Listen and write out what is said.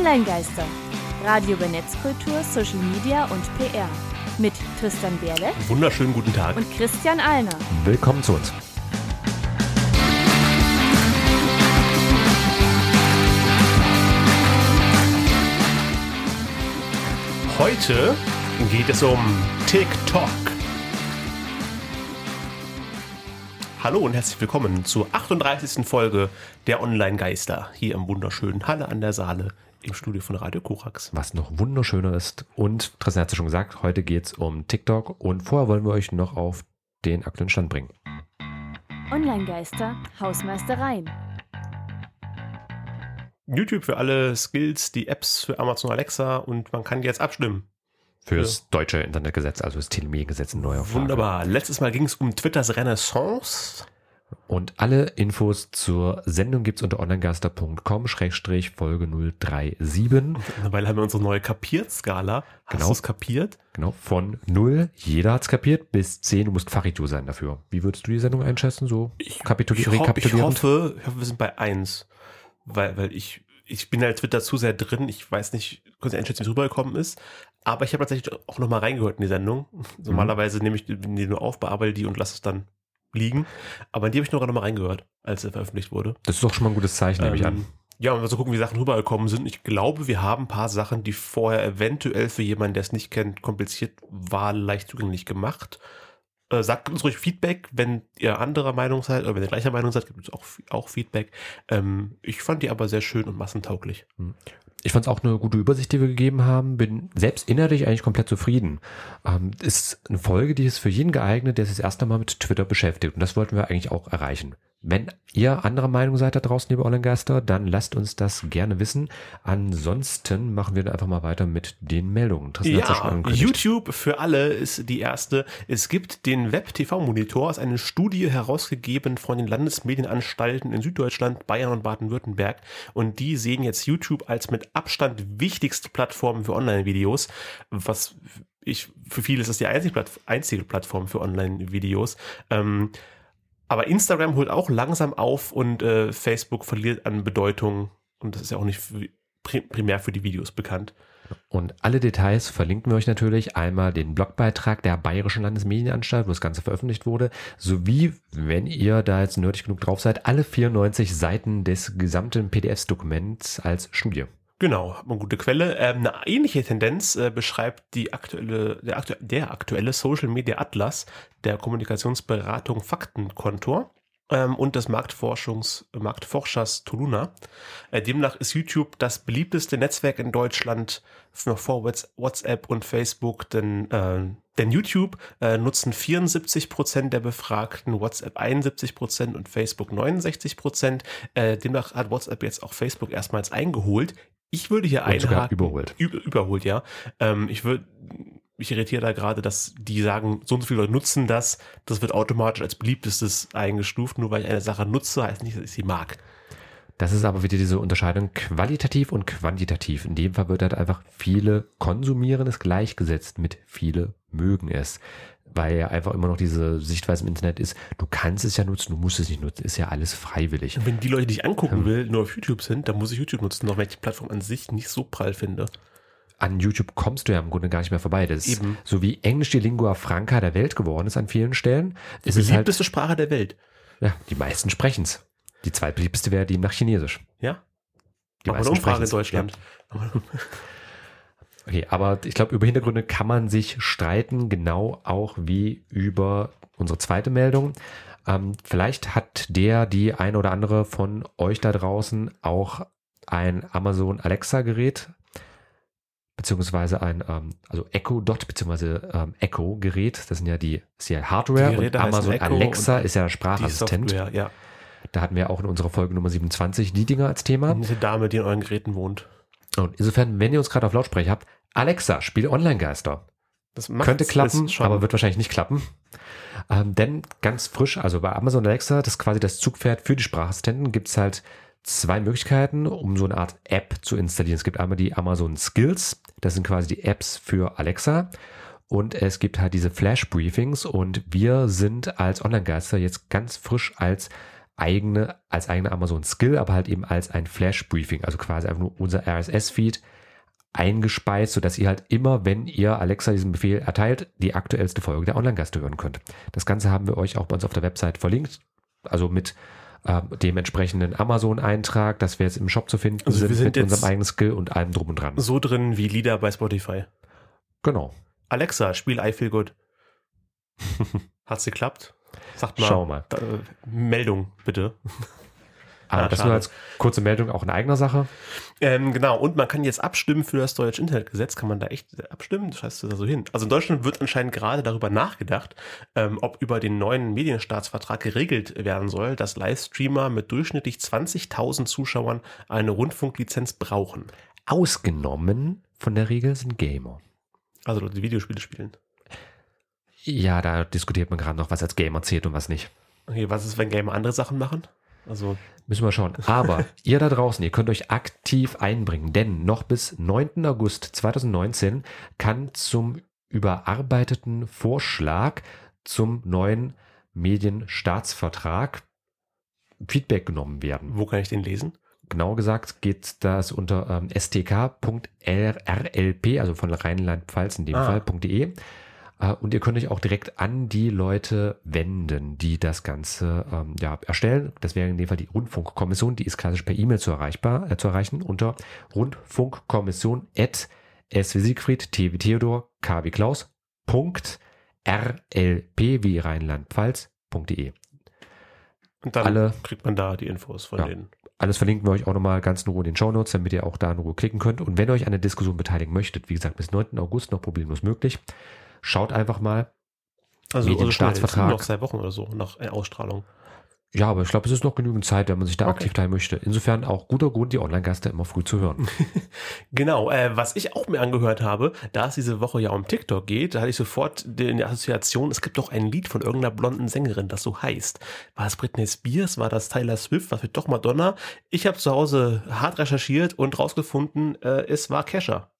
Online-Geister. Radio über Netzkultur, Social Media und PR. Mit Tristan Berle Wunderschönen guten Tag. und Christian Alner. Willkommen zu uns. Heute geht es um TikTok. Hallo und herzlich willkommen zur 38. Folge der Online-Geister hier im wunderschönen Halle an der Saale im Studio von Radio Korax. Was noch wunderschöner ist. Und Tristan hat es ja schon gesagt, heute geht es um TikTok. Und vorher wollen wir euch noch auf den aktuellen Stand bringen. Online-Geister, Hausmeistereien. YouTube für alle Skills, die Apps für Amazon Alexa und man kann jetzt abstimmen. Fürs deutsche Internetgesetz, also das Telemediengesetz in neuer Form. Wunderbar. Letztes Mal ging es um Twitters Renaissance. Und alle Infos zur Sendung gibt es unter onlinegeister.com-folge 037. Mittlerweile haben wir unsere neue Kapiert-Skala. Hast Genau. du es kapiert? Genau, von 0, jeder hat's kapiert, bis 10, du musst Fachidioot sein dafür. Wie würdest du die Sendung einschätzen? So kapituli Ich, ho ich, hoffe, ich hoffe, wir sind bei 1. Weil, weil ich, ich bin halt Twitter zu sehr drin. Ich weiß nicht, kurz einschätzen, wie es rübergekommen ist. Aber ich habe tatsächlich auch nochmal reingehört in die Sendung. Mhm. Normalerweise nehme ich die nur auf, bearbeite die und lasse es dann liegen. Aber in die habe ich noch nochmal reingehört, als sie veröffentlicht wurde. Das ist doch schon mal ein gutes Zeichen, nehme ich an. Ähm, Ja, und mal so gucken, wie Sachen rübergekommen sind. Ich glaube, wir haben ein paar Sachen, die vorher eventuell für jemanden, der es nicht kennt, kompliziert war, leicht zugänglich gemacht. Äh, sagt uns ruhig Feedback, wenn ihr anderer Meinung seid oder wenn ihr gleicher Meinung seid, gibt es auch, auch Feedback. Ähm, ich fand die aber sehr schön und massentauglich. Ich fand es auch eine gute Übersicht, die wir gegeben haben. Bin selbst innerlich eigentlich komplett zufrieden. Ähm, ist eine Folge, die ist für jeden geeignet, der sich das erste Mal mit Twitter beschäftigt. Und das wollten wir eigentlich auch erreichen. Wenn ihr anderer Meinung seid da draußen, liebe Online-Geister, dann lasst uns das gerne wissen. Ansonsten machen wir dann einfach mal weiter mit den Meldungen. Tristan ja. YouTube für alle ist die erste. Es gibt den Web-TV-Monitor, ist eine Studie herausgegeben von den Landesmedienanstalten in Süddeutschland, Bayern und Baden-Württemberg. Und die sehen jetzt YouTube als mit Abstand wichtigste Plattform für Online-Videos, was ich, für viele ist das die einzige, Platt, einzige Plattform für Online-Videos. Ähm, aber Instagram holt auch langsam auf und äh, Facebook verliert an Bedeutung. Und das ist ja auch nicht für, pri- primär für die Videos bekannt. Und alle Details verlinken wir euch natürlich. Einmal den Blogbeitrag der Bayerischen Landesmedienanstalt, wo das Ganze veröffentlicht wurde, sowie, wenn ihr da jetzt nerdig genug drauf seid, alle 94 Seiten des gesamten PDF-Dokuments als Studie. Genau, hat man gute Quelle. Ähm, eine ähnliche Tendenz äh, beschreibt die aktuelle, der, aktu der aktuelle Social Media Atlas der Kommunikationsberatung Faktenkontor ähm, und des Marktforschungs, Marktforschers Toluna. Äh, demnach ist YouTube das beliebteste Netzwerk in Deutschland noch vor Whats- WhatsApp und Facebook, denn, äh, denn YouTube äh, nutzen 74 Prozent der Befragten, WhatsApp 71 Prozent und Facebook 69 Prozent. Äh, demnach hat WhatsApp jetzt auch Facebook erstmals eingeholt. Ich würde hier einhaken. überholt. Über, überholt, ja. Ähm, ich würde, mich irritiert da gerade, dass die sagen, so und so viele Leute nutzen das. Das wird automatisch als beliebtestes eingestuft. Nur weil ich eine Sache nutze, heißt nicht, dass ich sie mag. Das ist aber wieder diese Unterscheidung qualitativ und quantitativ. In dem Fall wird halt einfach viele konsumieren es gleichgesetzt mit viele mögen es. Weil ja einfach immer noch diese Sichtweise im Internet ist, du kannst es ja nutzen, du musst es nicht nutzen, ist ja alles freiwillig. Und wenn die Leute, die ich angucken Hm. will, nur auf YouTube sind, dann muss ich YouTube nutzen, auch wenn ich die Plattform an sich nicht so prall finde. An YouTube kommst du ja im Grunde gar nicht mehr vorbei. Das ist Eben. so wie Englisch die Lingua franca der Welt geworden ist an vielen Stellen. Die Es halt, beliebteste Sprache der Welt. ja, die meisten sprechen's. Die zweitbeliebteste wäre die nach Chinesisch. Ja? Die Machen wir eine Umfrage in. Deutschland. Okay, aber ich glaube, über Hintergründe kann man sich streiten, genau auch wie über unsere zweite Meldung. Ähm, vielleicht hat der, die eine oder andere von euch da draußen auch ein Amazon Alexa Gerät, beziehungsweise ein, ähm, also Echo Dot, beziehungsweise ähm, Echo Gerät. Das sind ja die, ist ja Hardware und Amazon Echo Alexa und ist ja der Sprachassistent. Software, ja. Da hatten wir auch in unserer Folge Nummer 27 die Dinger als Thema. Diese Dame, die in euren Geräten wohnt. Und insofern, wenn ihr uns gerade auf Lautsprecher habt, Alexa, spiel Online-Geister. Das Könnte klappen, aber wird wahrscheinlich nicht klappen. Ähm, denn ganz frisch, also bei Amazon Alexa, das ist quasi das Zugpferd für die Sprachassistenten, gibt's halt zwei Möglichkeiten, um so eine Art App zu installieren. Es gibt einmal die Amazon Skills, das sind quasi die Apps für Alexa. Und es gibt halt diese Flash-Briefings und wir sind als Online-Geister jetzt ganz frisch als eigene, als eigene Amazon Skill, aber halt eben als ein Flash Briefing, also quasi einfach nur unser RSS-Feed eingespeist, sodass ihr halt immer, wenn ihr Alexa diesen Befehl erteilt, die aktuellste Folge der Online-Gaste hören könnt. Das Ganze haben wir euch auch bei uns auf der Website verlinkt, also mit äh, dem entsprechenden Amazon-Eintrag, dass wir jetzt im Shop zu finden Also wir sind, sind mit unserem eigenen Skill und allem drum und dran. So drin wie Lieder bei Spotify. Genau. Alexa, spiel I Feel Good. Hat's geklappt? Sagt mal. Schau mal. Äh, Meldung, bitte. Ah, das schade. nur als kurze Meldung auch in eigener Sache. Ähm, genau, und man kann jetzt abstimmen für das deutsche Internetgesetz. Kann man da echt abstimmen? Das heißt da so hin. Also in Deutschland wird anscheinend gerade darüber nachgedacht, ähm, ob über den neuen Medienstaatsvertrag geregelt werden soll, dass Livestreamer mit durchschnittlich 20.000 Zuschauern eine Rundfunklizenz brauchen. Ausgenommen von der Regel sind Gamer. Also Leute, die Videospiele spielen. Ja, da diskutiert man gerade noch, was als Gamer zählt und was nicht. Okay, was ist, wenn Gamer andere Sachen machen? Also, Müssen wir schauen. Aber ihr da draußen, ihr könnt euch aktiv einbringen, denn noch bis 9. August 2019 kann zum überarbeiteten Vorschlag zum neuen Medienstaatsvertrag Feedback genommen werden. wo kann ich den lesen? Genau gesagt geht das unter ähm, stk.rlp, also von Rheinland-Pfalz in dem Ah. Fall.de. Äh, und ihr könnt euch auch direkt an die Leute wenden, die das Ganze ähm, ja, erstellen. Das wäre in dem Fall die Rundfunkkommission, die ist klassisch per E-Mail zu, erreichbar, äh, zu erreichen unter rundfunkkommission at s wie Siegfried, t wie Theodor, k wie Klaus, Punkt, rlp wie Rheinland-Pfalz.de. Und dann Alle- kriegt man da die Infos von Ja. denen. Alles verlinken wir euch auch nochmal ganz in Ruhe in den Shownotes, damit ihr auch da in Ruhe klicken könnt. Und wenn ihr euch an der Diskussion beteiligen möchtet, wie gesagt, bis 9. August noch problemlos möglich, schaut einfach mal. Also, Medienstaatsvertrag. also noch zwei Wochen oder so nach äh, Ausstrahlung. Ja, aber ich glaube, es ist noch genügend Zeit, wenn man sich da Okay. aktiv teilen möchte. Insofern auch guter Grund, die Online-Gaste immer früh zu hören. Genau, äh, was ich auch mir angehört habe, da es diese Woche ja um TikTok geht, da hatte ich sofort die, die Assoziation, es gibt doch ein Lied von irgendeiner blonden Sängerin, das so heißt. War es Britney Spears, war das Tyler Swift, war es doch Madonna? Ich habe zu Hause hart recherchiert und rausgefunden, äh, es war Kesha.